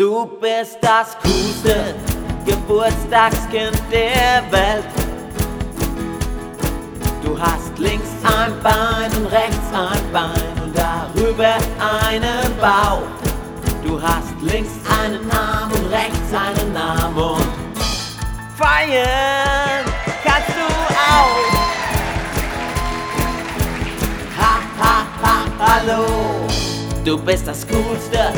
Du bist das coolste Geburtstagskind der Welt. Du hast links ein Bein und rechts ein Bein und darüber einen Bauch. Du hast links einen Arm und rechts einen Arm und feiern kannst du auch. Ha, ha, ha, hallo. Du bist das coolste